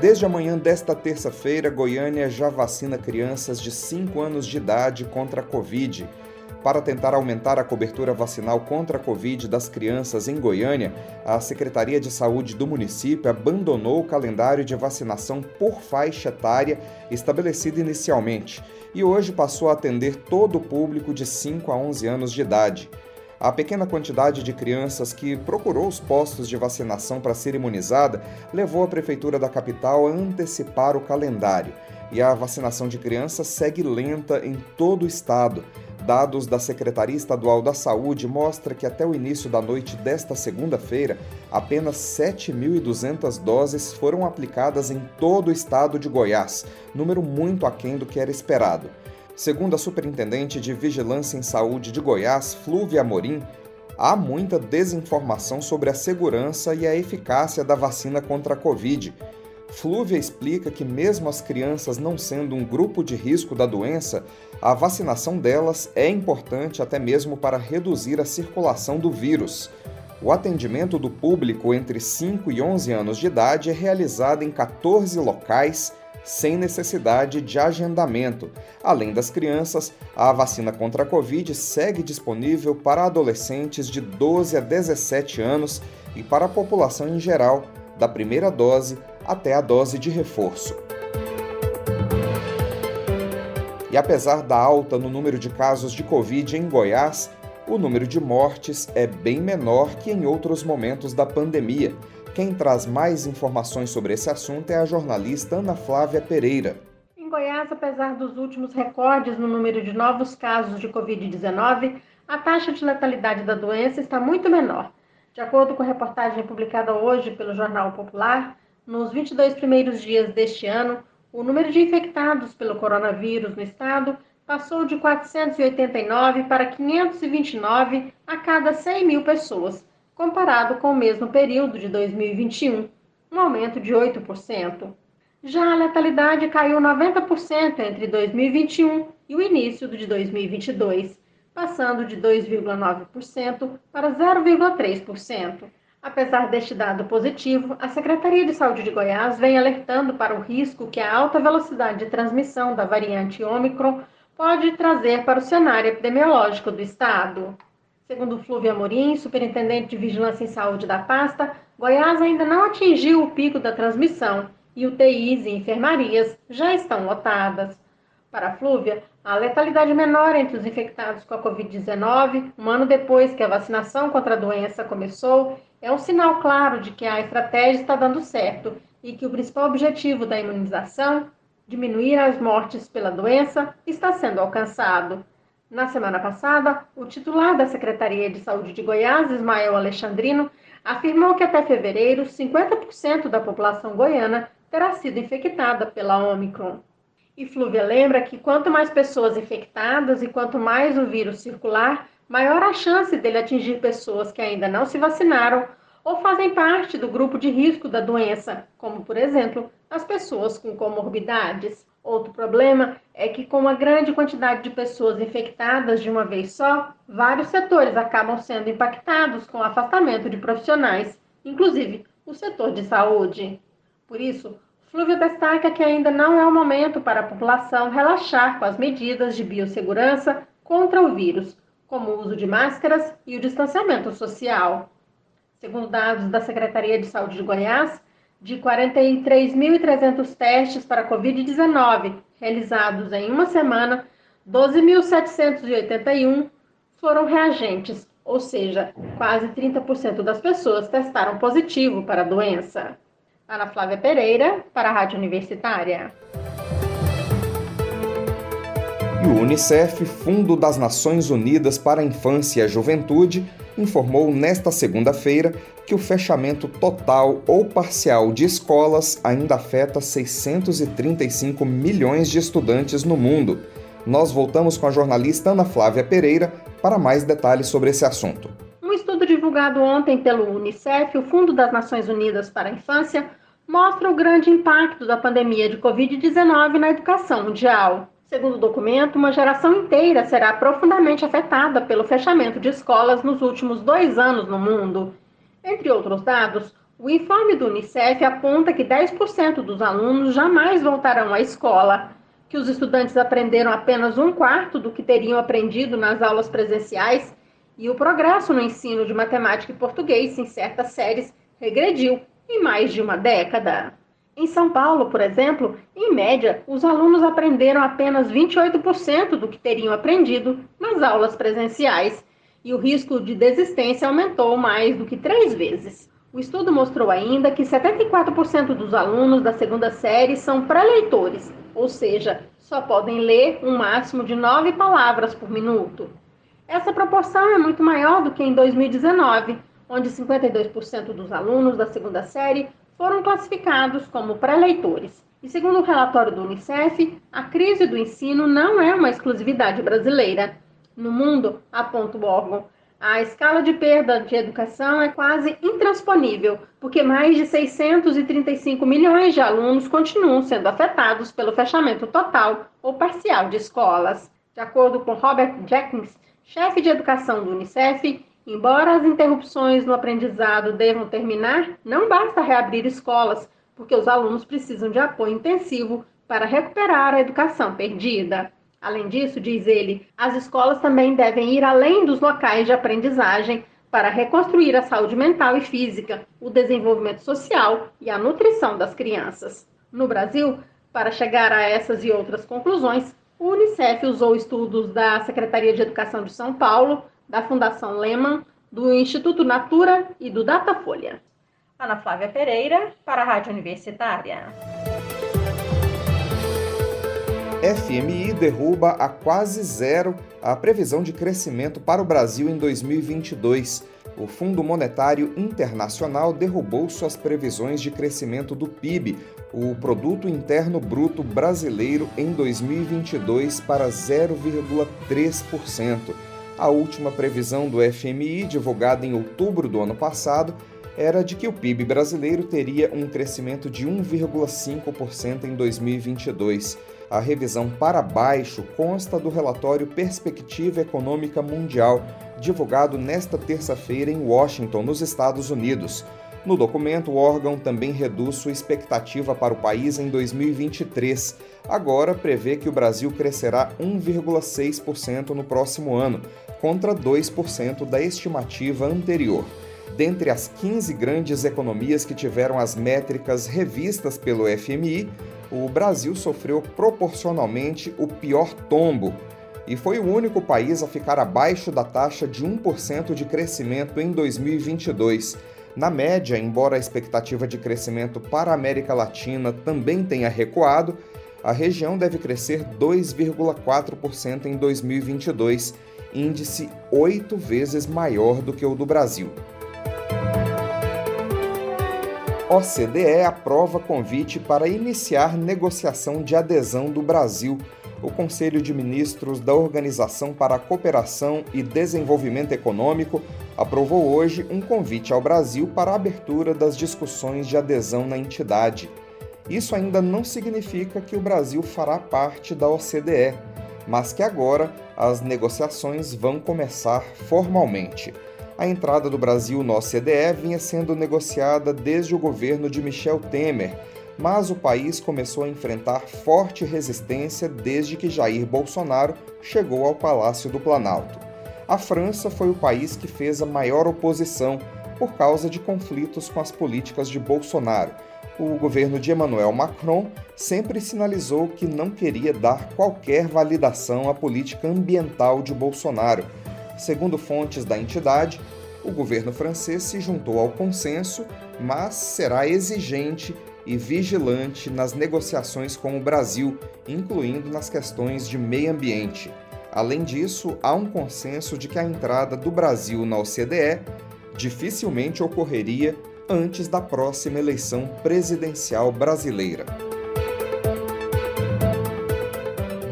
Desde a manhã desta terça-feira, Goiânia já vacina crianças de 5 anos de idade contra a Covid. Para tentar aumentar a cobertura vacinal contra a Covid das crianças em Goiânia, a Secretaria de Saúde do município abandonou o calendário de vacinação por faixa etária estabelecido inicialmente e hoje passou a atender todo o público de 5 a 11 anos de idade. A pequena quantidade de crianças que procurou os postos de vacinação para ser imunizada levou a Prefeitura da capital a antecipar o calendário. E a vacinação de crianças segue lenta em todo o estado. Dados da Secretaria Estadual da Saúde mostram que até o início da noite desta segunda-feira, apenas 7.200 doses foram aplicadas em todo o estado de Goiás, número muito aquém do que era esperado. Segundo a Superintendente de Vigilância em Saúde de Goiás, Flúvia Amorim, há muita desinformação sobre a segurança e a eficácia da vacina contra a Covid. Flúvia explica que, mesmo as crianças não sendo um grupo de risco da doença, a vacinação delas é importante até mesmo para reduzir a circulação do vírus. O atendimento do público entre 5 e 11 anos de idade é realizado em 14 locais sem necessidade de agendamento. Além das crianças, a vacina contra a Covid segue disponível para adolescentes de 12 a 17 anos e para a população em geral, da primeira dose até a dose de reforço. E apesar da alta no número de casos de Covid em Goiás, o número de mortes é bem menor que em outros momentos da pandemia quem traz mais informações sobre esse assunto é a jornalista Ana Flávia Pereira. Em Goiás, apesar dos últimos recordes no número de novos casos de Covid-19, a taxa de letalidade da doença está muito menor. De acordo com a reportagem publicada hoje pelo Jornal Popular, nos 22 primeiros dias deste ano, o número de infectados pelo coronavírus no estado passou de 489 para 529 a cada 100 mil pessoas, comparado com o mesmo período de 2021, um aumento de 8%. Já a letalidade caiu 90% entre 2021 e o início de 2022, passando de 2,9% para 0,3%. Apesar deste dado positivo, a Secretaria de Saúde de Goiás vem alertando para o risco que a alta velocidade de transmissão da variante Ômicron pode trazer para o cenário epidemiológico do estado. Segundo Flúvio Amorim, superintendente de Vigilância em Saúde da pasta, Goiás ainda não atingiu o pico da transmissão e UTIs e enfermarias já estão lotadas. Para Flúvia, a letalidade menor entre os infectados com a Covid-19, um ano depois que a vacinação contra a doença começou, é um sinal claro de que a estratégia está dando certo e que o principal objetivo da imunização, diminuir as mortes pela doença, está sendo alcançado. Na semana passada, o titular da Secretaria de Saúde de Goiás, Ismael Alexandrino, afirmou que até fevereiro, 50% da população goiana terá sido infectada pela Omicron. E Flúvia lembra que quanto mais pessoas infectadas e quanto mais o vírus circular, maior a chance dele atingir pessoas que ainda não se vacinaram ou fazem parte do grupo de risco da doença, como, por exemplo, as pessoas com comorbidades. Outro problema é que, com uma grande quantidade de pessoas infectadas de uma vez só, vários setores acabam sendo impactados com o afastamento de profissionais, inclusive o setor de saúde. Por isso, Flúvio destaca que ainda não é o momento para a população relaxar com as medidas de biossegurança contra o vírus, como o uso de máscaras e o distanciamento social. Segundo dados da Secretaria de Saúde de Goiás, de 43.300 testes para Covid-19 realizados em uma semana, 12.781 foram reagentes, ou seja, quase 30% das pessoas testaram positivo para a doença. Ana Flávia Pereira, para a Rádio Universitária. E o Unicef, Fundo das Nações Unidas para a Infância e a Juventude, informou nesta segunda-feira que o fechamento total ou parcial de escolas ainda afeta 635 milhões de estudantes no mundo. Nós voltamos com a jornalista Ana Flávia Pereira para mais detalhes sobre esse assunto. Um estudo divulgado ontem pelo Unicef, o Fundo das Nações Unidas para a Infância, mostra o grande impacto da pandemia de Covid-19 na educação mundial. Segundo o documento, uma geração inteira será profundamente afetada pelo fechamento de escolas nos últimos dois anos no mundo. Entre outros dados, o informe do Unicef aponta que 10% dos alunos jamais voltarão à escola, que os estudantes aprenderam apenas um quarto do que teriam aprendido nas aulas presenciais e o progresso no ensino de matemática e português em certas séries regrediu em mais de uma década. Em São Paulo, por exemplo, em média, os alunos aprenderam apenas 28% do que teriam aprendido nas aulas presenciais e o risco de desistência aumentou mais do que três vezes. O estudo mostrou ainda que 74% dos alunos da segunda série são pré-leitores, ou seja, só podem ler um máximo de nove palavras por minuto. Essa proporção é muito maior do que em 2019, onde 52% dos alunos da segunda série foram classificados como pré-leitores. E segundo o relatório do Unicef, a crise do ensino não é uma exclusividade brasileira. No mundo, aponta o órgão, a escala de perda de educação é quase intransponível, porque mais de 635 milhões de alunos continuam sendo afetados pelo fechamento total ou parcial de escolas. De acordo com Robert Jenkins, chefe de educação do Unicef, Embora as interrupções no aprendizado devam terminar, não basta reabrir escolas, porque os alunos precisam de apoio intensivo para recuperar a educação perdida. Além disso, diz ele, as escolas também devem ir além dos locais de aprendizagem para reconstruir a saúde mental e física, o desenvolvimento social e a nutrição das crianças. No Brasil, para chegar a essas e outras conclusões, o Unicef usou estudos da Secretaria de Educação de São Paulo, da Fundação Lehman, do Instituto Natura e do Datafolha. Ana Flávia Pereira, para a Rádio Universitária. FMI derruba a quase zero a previsão de crescimento para o Brasil em 2022. O Fundo Monetário Internacional derrubou suas previsões de crescimento do PIB, o Produto Interno Bruto Brasileiro, em 2022 para 0,3%. A última previsão do FMI, divulgada em outubro do ano passado, era de que o PIB brasileiro teria um crescimento de 1,5% em 2022. A revisão para baixo consta do relatório Perspectiva Econômica Mundial, divulgado nesta terça-feira em Washington, nos Estados Unidos. No documento, o órgão também reduz sua expectativa para o país em 2023. Agora prevê que o Brasil crescerá 1,6% no próximo ano, contra 2% da estimativa anterior. Dentre as 15 grandes economias que tiveram as métricas revistas pelo FMI, o Brasil sofreu proporcionalmente o pior tombo e foi o único país a ficar abaixo da taxa de 1% de crescimento em 2022 na média, embora a expectativa de crescimento para a América Latina também tenha recuado, a região deve crescer 2,4% em 2022, índice oito vezes maior do que o do Brasil. OCDE aprova convite para iniciar negociação de adesão do Brasil o Conselho de Ministros da Organização para a Cooperação e Desenvolvimento Econômico aprovou hoje um convite ao Brasil para a abertura das discussões de adesão na entidade. Isso ainda não significa que o Brasil fará parte da OCDE, mas que agora as negociações vão começar formalmente. A entrada do Brasil na OCDE vinha sendo negociada desde o governo de Michel Temer mas o país começou a enfrentar forte resistência desde que Jair Bolsonaro chegou ao Palácio do Planalto. A França foi o país que fez a maior oposição por causa de conflitos com as políticas de Bolsonaro. O governo de Emmanuel Macron sempre sinalizou que não queria dar qualquer validação à política ambiental de Bolsonaro. Segundo fontes da entidade, o governo francês se juntou ao consenso, mas será exigente e vigilante nas negociações com o Brasil, incluindo nas questões de meio ambiente. Além disso, há um consenso de que a entrada do Brasil na OCDE dificilmente ocorreria antes da próxima eleição presidencial brasileira.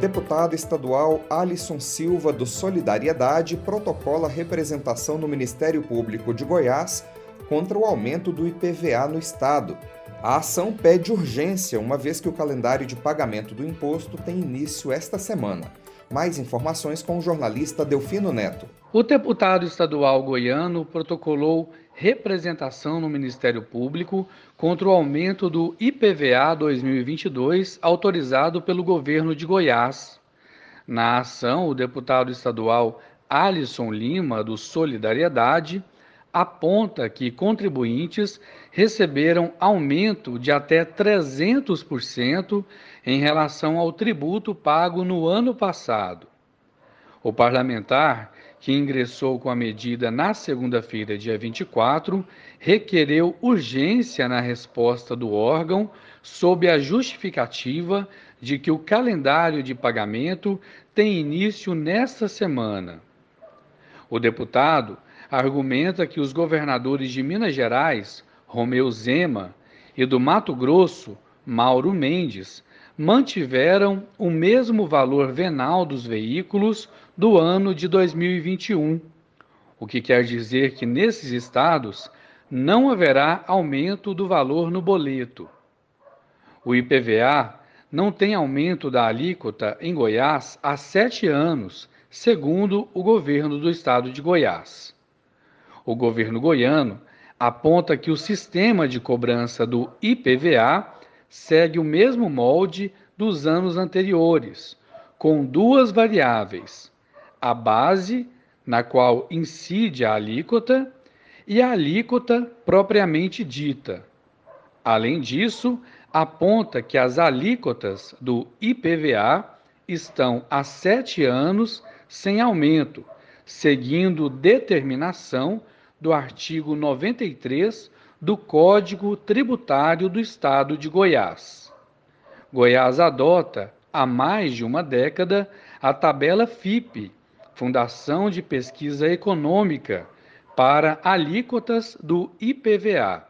Deputado estadual Alisson Silva do Solidariedade protocola representação no Ministério Público de Goiás contra o aumento do IPVA no estado. A ação pede urgência, uma vez que o calendário de pagamento do imposto tem início esta semana. Mais informações com o jornalista Delfino Neto. O deputado estadual goiano protocolou representação no Ministério Público contra o aumento do IPVA 2022 autorizado pelo governo de Goiás. Na ação, o deputado estadual Alisson Lima, do Solidariedade, aponta que contribuintes receberam aumento de até 300% em relação ao tributo pago no ano passado. O parlamentar, que ingressou com a medida na segunda-feira, dia 24, requereu urgência na resposta do órgão sob a justificativa de que o calendário de pagamento tem início nesta semana. O deputado argumenta que os governadores de Minas Gerais, Romeu Zema, e do Mato Grosso, Mauro Mendes, mantiveram o mesmo valor venal dos veículos do ano de 2021, o que quer dizer que nesses estados não haverá aumento do valor no boleto. O IPVA não tem aumento da alíquota em Goiás há sete anos, segundo o governo do estado de Goiás. O governo goiano aponta que o sistema de cobrança do IPVA segue o mesmo molde dos anos anteriores, com duas variáveis: a base, na qual incide a alíquota, e a alíquota propriamente dita. Além disso, aponta que as alíquotas do IPVA estão há sete anos sem aumento, seguindo determinação do artigo 93 do Código Tributário do Estado de Goiás. Goiás adota, há mais de uma década, a tabela FIP, Fundação de Pesquisa Econômica, para alíquotas do IPVA.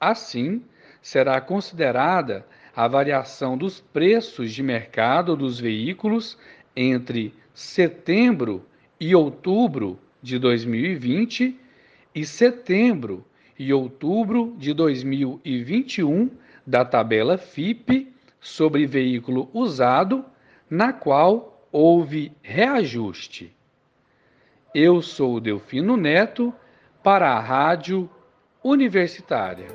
Assim, será considerada a variação dos preços de mercado dos veículos entre setembro e outubro de 2020 e setembro e outubro de 2021 da tabela FIP sobre veículo usado, na qual houve reajuste. Eu sou Delfino Neto para a Rádio Universitária.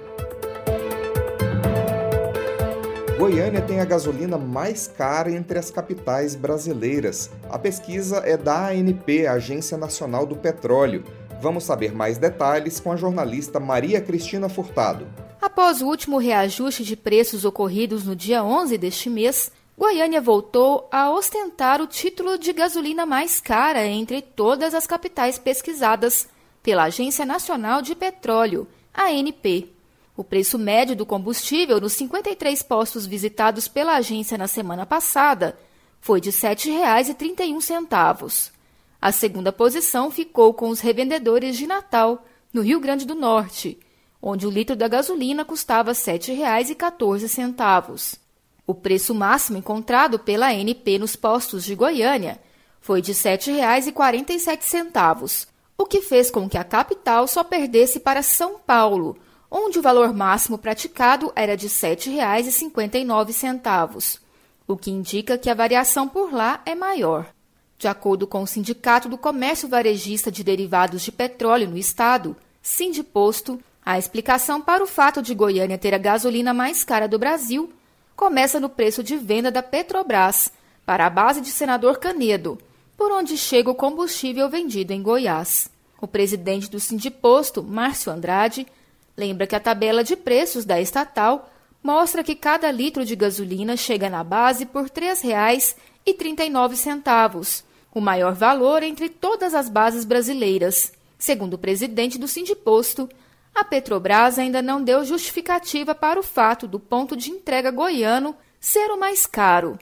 Goiânia tem a gasolina mais cara entre as capitais brasileiras. A pesquisa é da ANP, Agência Nacional do Petróleo. Vamos saber mais detalhes com a jornalista Maria Cristina Furtado. Após o último reajuste de preços ocorridos no dia 11 deste mês, Goiânia voltou a ostentar o título de gasolina mais cara entre todas as capitais pesquisadas pela Agência Nacional de Petróleo, ANP. O preço médio do combustível nos 53 postos visitados pela agência na semana passada foi de R$ 7,31. A segunda posição ficou com os revendedores de Natal, no Rio Grande do Norte, onde o litro da gasolina custava R$ 7,14. O preço máximo encontrado pela ANP nos postos de Goiânia foi de R$ 7,47, o que fez com que a capital só perdesse para São Paulo, onde o valor máximo praticado era de R$ 7,59, o que indica que a variação por lá é maior. De acordo com o Sindicato do Comércio Varejista de Derivados de Petróleo no Estado, Sindiposto, a explicação para o fato de Goiânia ter a gasolina mais cara do Brasil começa no preço de venda da Petrobras para a base de Senador Canedo, por onde chega o combustível vendido em Goiás. O presidente do Sindiposto, Márcio Andrade, lembra que a tabela de preços da estatal mostra que cada litro de gasolina chega na base por R$ 3,39 o maior valor entre todas as bases brasileiras. Segundo o presidente do Sindiposto, a Petrobras ainda não deu justificativa para o fato do ponto de entrega goiano ser o mais caro.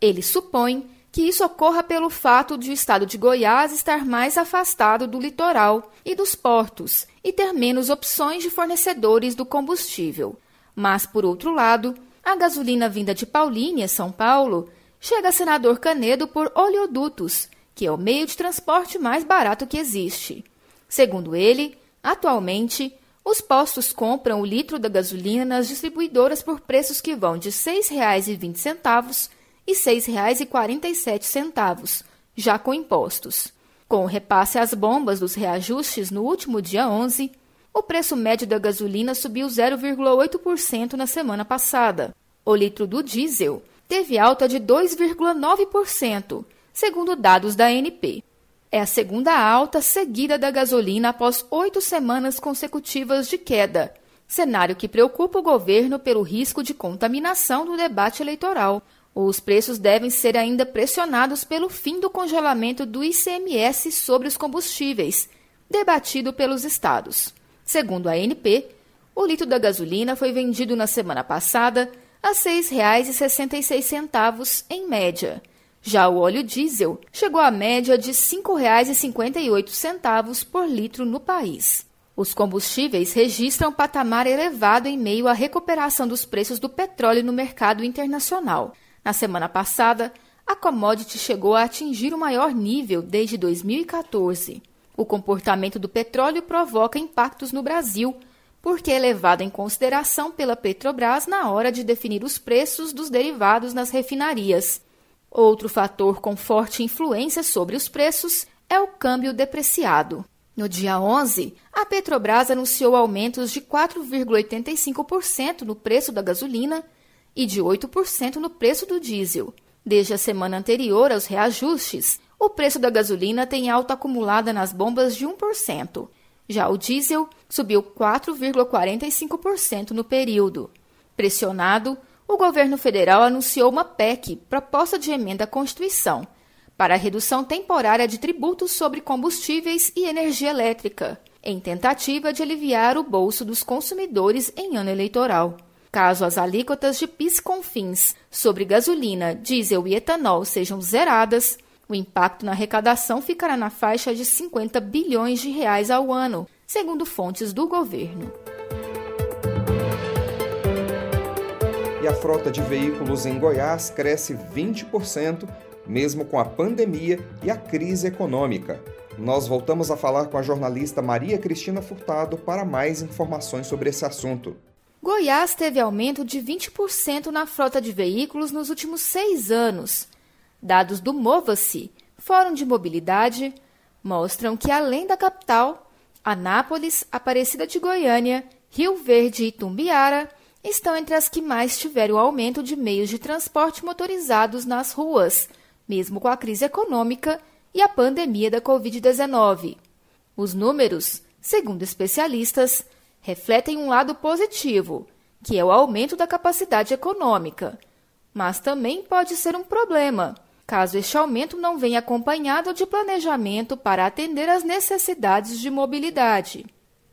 Ele supõe que isso ocorra pelo fato de o estado de Goiás estar mais afastado do litoral e dos portos e ter menos opções de fornecedores do combustível. Mas, por outro lado, a gasolina vinda de Paulínia, São Paulo, chega senador Canedo por oleodutos, que é o meio de transporte mais barato que existe. Segundo ele, atualmente, os postos compram o litro da gasolina nas distribuidoras por preços que vão de R$ 6,20 e R$ 6,47, já com impostos. Com o repasse às bombas dos reajustes no último dia 11, o preço médio da gasolina subiu 0,8% na semana passada. O litro do diesel teve alta de 2,9%, segundo dados da ANP. É a segunda alta seguida da gasolina após oito semanas consecutivas de queda, cenário que preocupa o governo pelo risco de contaminação do debate eleitoral. Os preços devem ser ainda pressionados pelo fim do congelamento do ICMS sobre os combustíveis, debatido pelos estados. Segundo a ANP, o litro da gasolina foi vendido na semana passada a R$ 6,66 em média. Já o óleo diesel chegou à média de R$ 5,58 por litro no país. Os combustíveis registram patamar elevado em meio à recuperação dos preços do petróleo no mercado internacional. Na semana passada, a commodity chegou a atingir o maior nível desde 2014. O comportamento do petróleo provoca impactos no Brasil, porque é levado em consideração pela Petrobras na hora de definir os preços dos derivados nas refinarias. Outro fator com forte influência sobre os preços é o câmbio depreciado. No dia 11, a Petrobras anunciou aumentos de 4,85% no preço da gasolina e de 8% no preço do diesel. Desde a semana anterior aos reajustes, o preço da gasolina tem alta acumulada nas bombas de 1%. Já o diesel subiu 4,45% no período. Pressionado, o governo federal anunciou uma PEC, proposta de emenda à Constituição, para a redução temporária de tributos sobre combustíveis e energia elétrica, em tentativa de aliviar o bolso dos consumidores em ano eleitoral. Caso as alíquotas de PIS/COFINS sobre gasolina, diesel e etanol sejam zeradas, o impacto na arrecadação ficará na faixa de 50 bilhões de reais ao ano, segundo fontes do governo. E a frota de veículos em Goiás cresce 20%, mesmo com a pandemia e a crise econômica. Nós voltamos a falar com a jornalista Maria Cristina Furtado para mais informações sobre esse assunto. Goiás teve aumento de 20% na frota de veículos nos últimos seis anos. Dados do Mova-se, Fórum de Mobilidade, mostram que, além da capital, Anápolis, Aparecida de Goiânia, Rio Verde e Tumbiara estão entre as que mais tiveram aumento de meios de transporte motorizados nas ruas, mesmo com a crise econômica e a pandemia da Covid-19. Os números, segundo especialistas, refletem um lado positivo, que é o aumento da capacidade econômica, mas também pode ser um problema, caso este aumento não venha acompanhado de planejamento para atender às necessidades de mobilidade.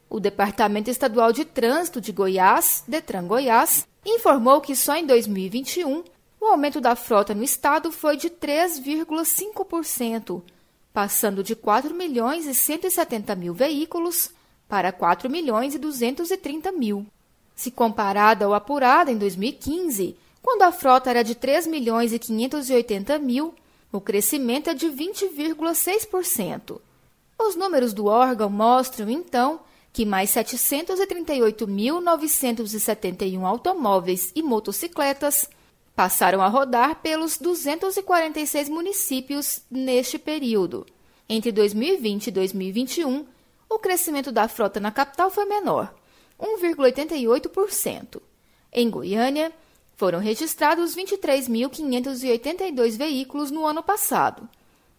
O Departamento Estadual de Trânsito de Goiás, Detran Goiás, informou que só em 2021 o aumento da frota no estado foi de 3,5%, passando de 4 milhões e 170 mil veículos para 4 milhões e 230 mil. Se comparada ao apurado em 2015, quando a frota era de 3 milhões e 580 mil, o crescimento é de 20,6%. Os números do órgão mostram, então, que mais 738.971 automóveis e motocicletas passaram a rodar pelos 246 municípios neste período. Entre 2020 e 2021, o crescimento da frota na capital foi menor, 1,88%. Em Goiânia, foram registrados 23.582 veículos no ano passado,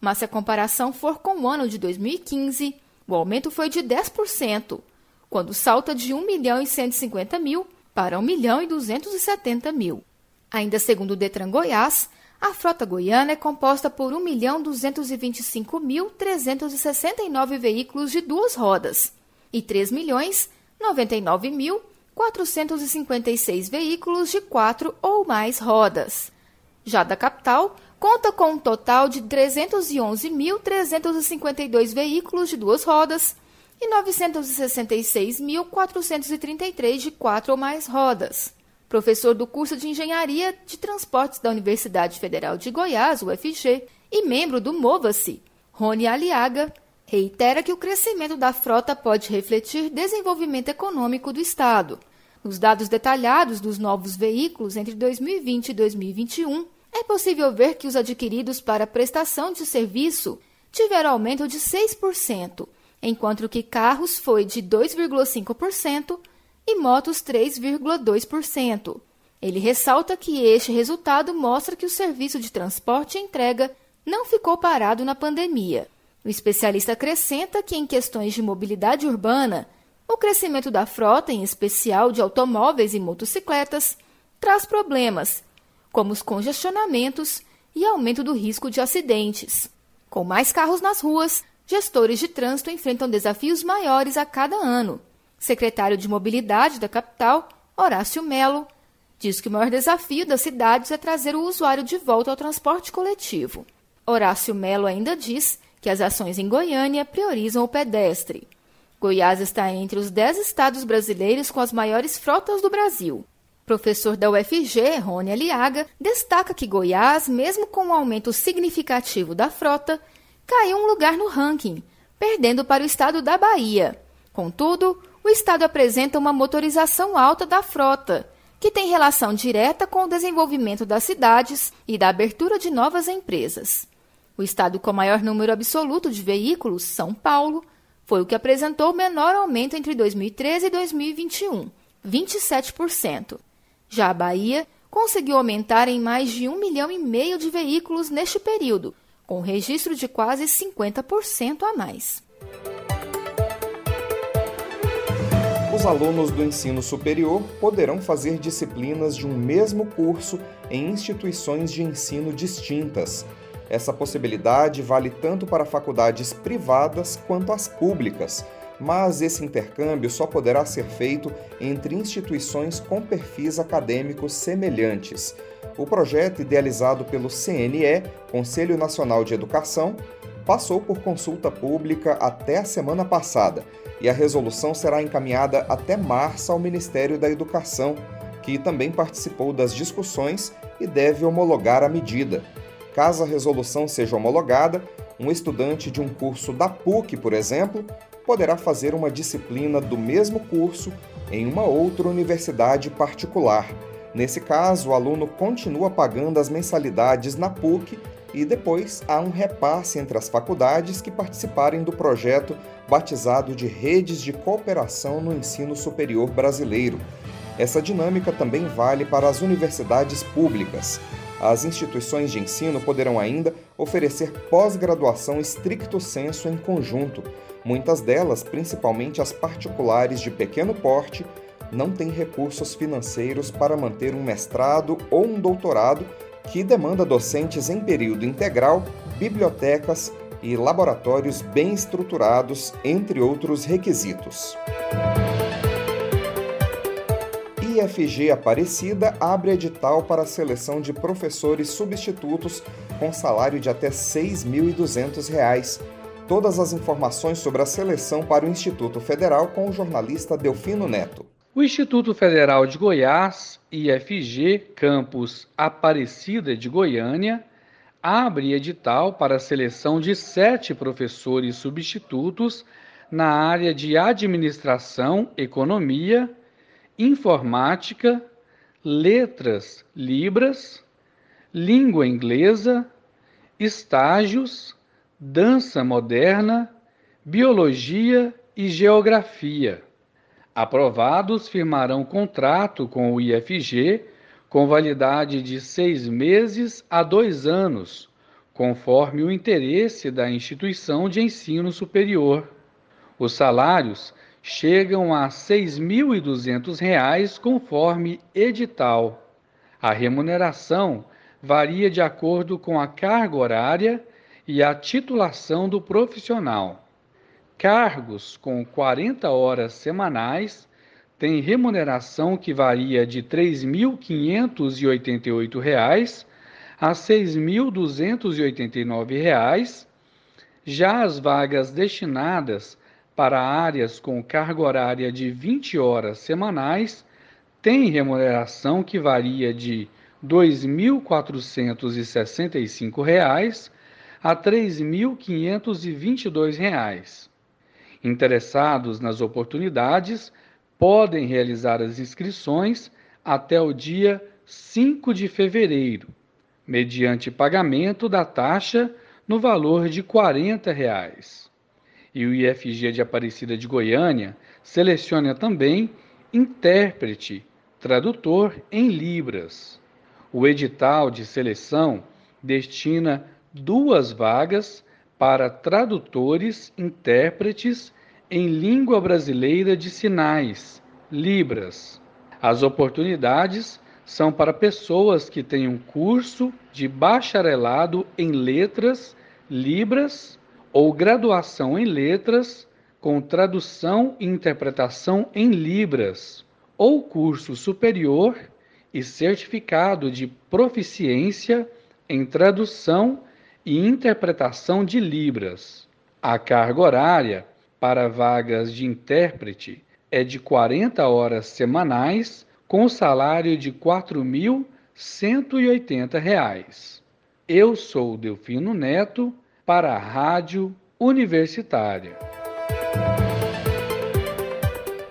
mas se a comparação for com o ano de 2015, o aumento foi de 10%, quando salta de 1 milhão e 150 mil para 1 milhão e 270 mil. Ainda segundo o Detran Goiás, a frota goiana é composta por 1.225.369 veículos de duas rodas e 3.099.456 veículos de quatro ou mais rodas. Já da capital, conta com um total de 311.352 veículos de duas rodas e 966.433 de quatro ou mais rodas. Professor do curso de Engenharia de Transportes da Universidade Federal de Goiás, UFG, e membro do MOVA-se, Rony Aliaga, reitera que o crescimento da frota pode refletir desenvolvimento econômico do Estado. Nos dados detalhados dos novos veículos entre 2020 e 2021, é possível ver que os adquiridos para prestação de serviço tiveram aumento de 6%, enquanto que carros foi de 2,5% e motos 3,2%. Ele ressalta que este resultado mostra que o serviço de transporte e entrega não ficou parado na pandemia. O especialista acrescenta que, em questões de mobilidade urbana, o crescimento da frota, em especial de automóveis e motocicletas, traz problemas, como os congestionamentos e aumento do risco de acidentes. Com mais carros nas ruas, gestores de trânsito enfrentam desafios maiores a cada ano. Secretário de Mobilidade da capital, Horácio Melo, diz que o maior desafio das cidades é trazer o usuário de volta ao transporte coletivo. Horácio Melo ainda diz que as ações em Goiânia priorizam o pedestre. Goiás está entre os dez estados brasileiros com as maiores frotas do Brasil. Professor da UFG, Rony Aliaga, destaca que Goiás, mesmo com um aumento significativo da frota, caiu um lugar no ranking, perdendo para o estado da Bahia. Contudo, o estado apresenta uma motorização alta da frota, que tem relação direta com o desenvolvimento das cidades e da abertura de novas empresas. O estado com maior número absoluto de veículos, São Paulo, foi o que apresentou o menor aumento entre 2013 e 2021, 27%. Já a Bahia conseguiu aumentar em mais de um milhão e meio de veículos neste período, com registro de quase 50% a mais. Os alunos do ensino superior poderão fazer disciplinas de um mesmo curso em instituições de ensino distintas essa possibilidade vale tanto para faculdades privadas quanto as públicas, mas esse intercâmbio só poderá ser feito entre instituições com perfis acadêmicos semelhantes. O projeto, idealizado pelo CNE, Conselho Nacional de Educação, passou por consulta pública até a semana passada e a resolução será encaminhada até março ao Ministério da Educação, que também participou das discussões e deve homologar a medida. Caso a resolução seja homologada, um estudante de um curso da PUC, por exemplo, poderá fazer uma disciplina do mesmo curso em uma outra universidade particular. Nesse caso, o aluno continua pagando as mensalidades na PUC e depois há um repasse entre as faculdades que participarem do projeto batizado de Redes de Cooperação no Ensino Superior Brasileiro. Essa dinâmica também vale para as universidades públicas as instituições de ensino poderão ainda oferecer pós-graduação estricto senso em conjunto. Muitas delas, principalmente as particulares de pequeno porte, não têm recursos financeiros para manter um mestrado ou um doutorado que demanda docentes em período integral, bibliotecas e laboratórios bem estruturados, entre outros requisitos. IFG Aparecida abre edital para a seleção de professores substitutos com salário de até R$ 6.200. Todas as informações sobre a seleção para o Instituto Federal com o jornalista Delfino Neto. O Instituto Federal de Goiás, IFG, campus Aparecida de Goiânia, abre edital para a seleção de sete professores substitutos na área de administração, economia, informática, letras libras, língua inglesa, estágios, dança moderna, biologia e geografia. Aprovados firmarão contrato com o IFG com validade de seis meses a dois anos, conforme o interesse da instituição de ensino superior. Os salários chegam a R$ 6.200 conforme edital. A remuneração varia de acordo com a carga horária e a titulação do profissional. Cargos com 40 horas semanais têm remuneração que varia de R$ 3.588 a R$ 6.289. Já as vagas destinadas para áreas com carga horária de 20 horas semanais têm remuneração que varia de R$ 2.465 a R$ 3.522. Interessados nas oportunidades podem realizar as inscrições até o dia 5 de fevereiro, mediante pagamento da taxa no valor de 40 reais. E o IFG de Aparecida de Goiânia seleciona também intérprete, tradutor em Libras. O edital de seleção destina duas vagas para tradutores, intérpretes em língua brasileira de sinais, Libras. As oportunidades são para pessoas que um curso de bacharelado em letras, Libras ou graduação em letras com tradução e interpretação em Libras, ou curso superior e certificado de proficiência em tradução e interpretação de Libras. A carga horária para vagas de intérprete é de 40 horas semanais com salário de R$ 4.180. Eu sou Delfino Neto para a Rádio Universitária.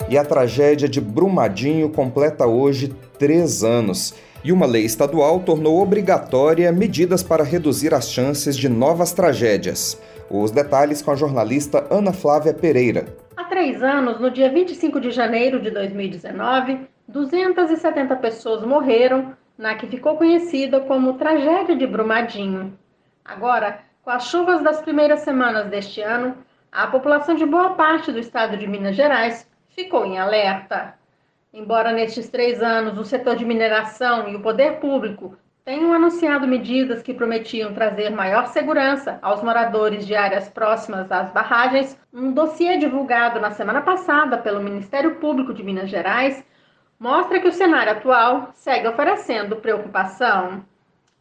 E a tragédia de Brumadinho completa hoje três anos. E uma lei estadual tornou obrigatória medidas para reduzir as chances de novas tragédias. Os detalhes com a jornalista Ana Flávia Pereira. Há três anos, no dia 25 de janeiro de 2019, 270 pessoas morreram na que ficou conhecida como Tragédia de Brumadinho. Agora, com as chuvas das primeiras semanas deste ano, a população de boa parte do estado de Minas Gerais ficou em alerta. Embora nestes três anos o setor de mineração e o poder público tenham anunciado medidas que prometiam trazer maior segurança aos moradores de áreas próximas às barragens, um dossiê divulgado na semana passada pelo Ministério Público de Minas Gerais mostra que o cenário atual segue oferecendo preocupação.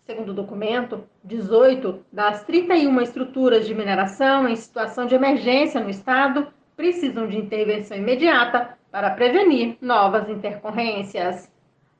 Segundo o documento, 18 das 31 estruturas de mineração em situação de emergência no estado precisam de intervenção imediata para prevenir novas intercorrências.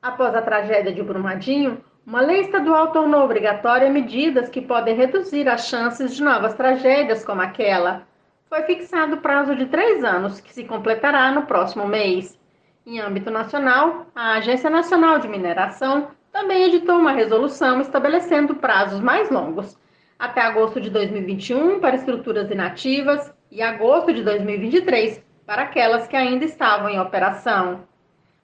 Após a tragédia de Brumadinho, uma lei estadual tornou obrigatória medidas que podem reduzir as chances de novas tragédias como aquela. Foi fixado o prazo de três anos, que se completará no próximo mês. Em âmbito nacional, a Agência Nacional de Mineração também editou uma resolução estabelecendo prazos mais longos, até agosto de 2021 para estruturas inativas e agosto de 2023 para aquelas que ainda estavam em operação.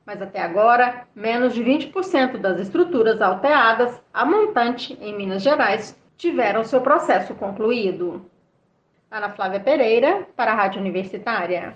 Mas até agora, menos de 20% das estruturas alteadas a montante em Minas Gerais tiveram seu processo concluído. Ana Flávia Pereira, para a Rádio Universitária.